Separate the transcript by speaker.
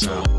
Speaker 1: sound.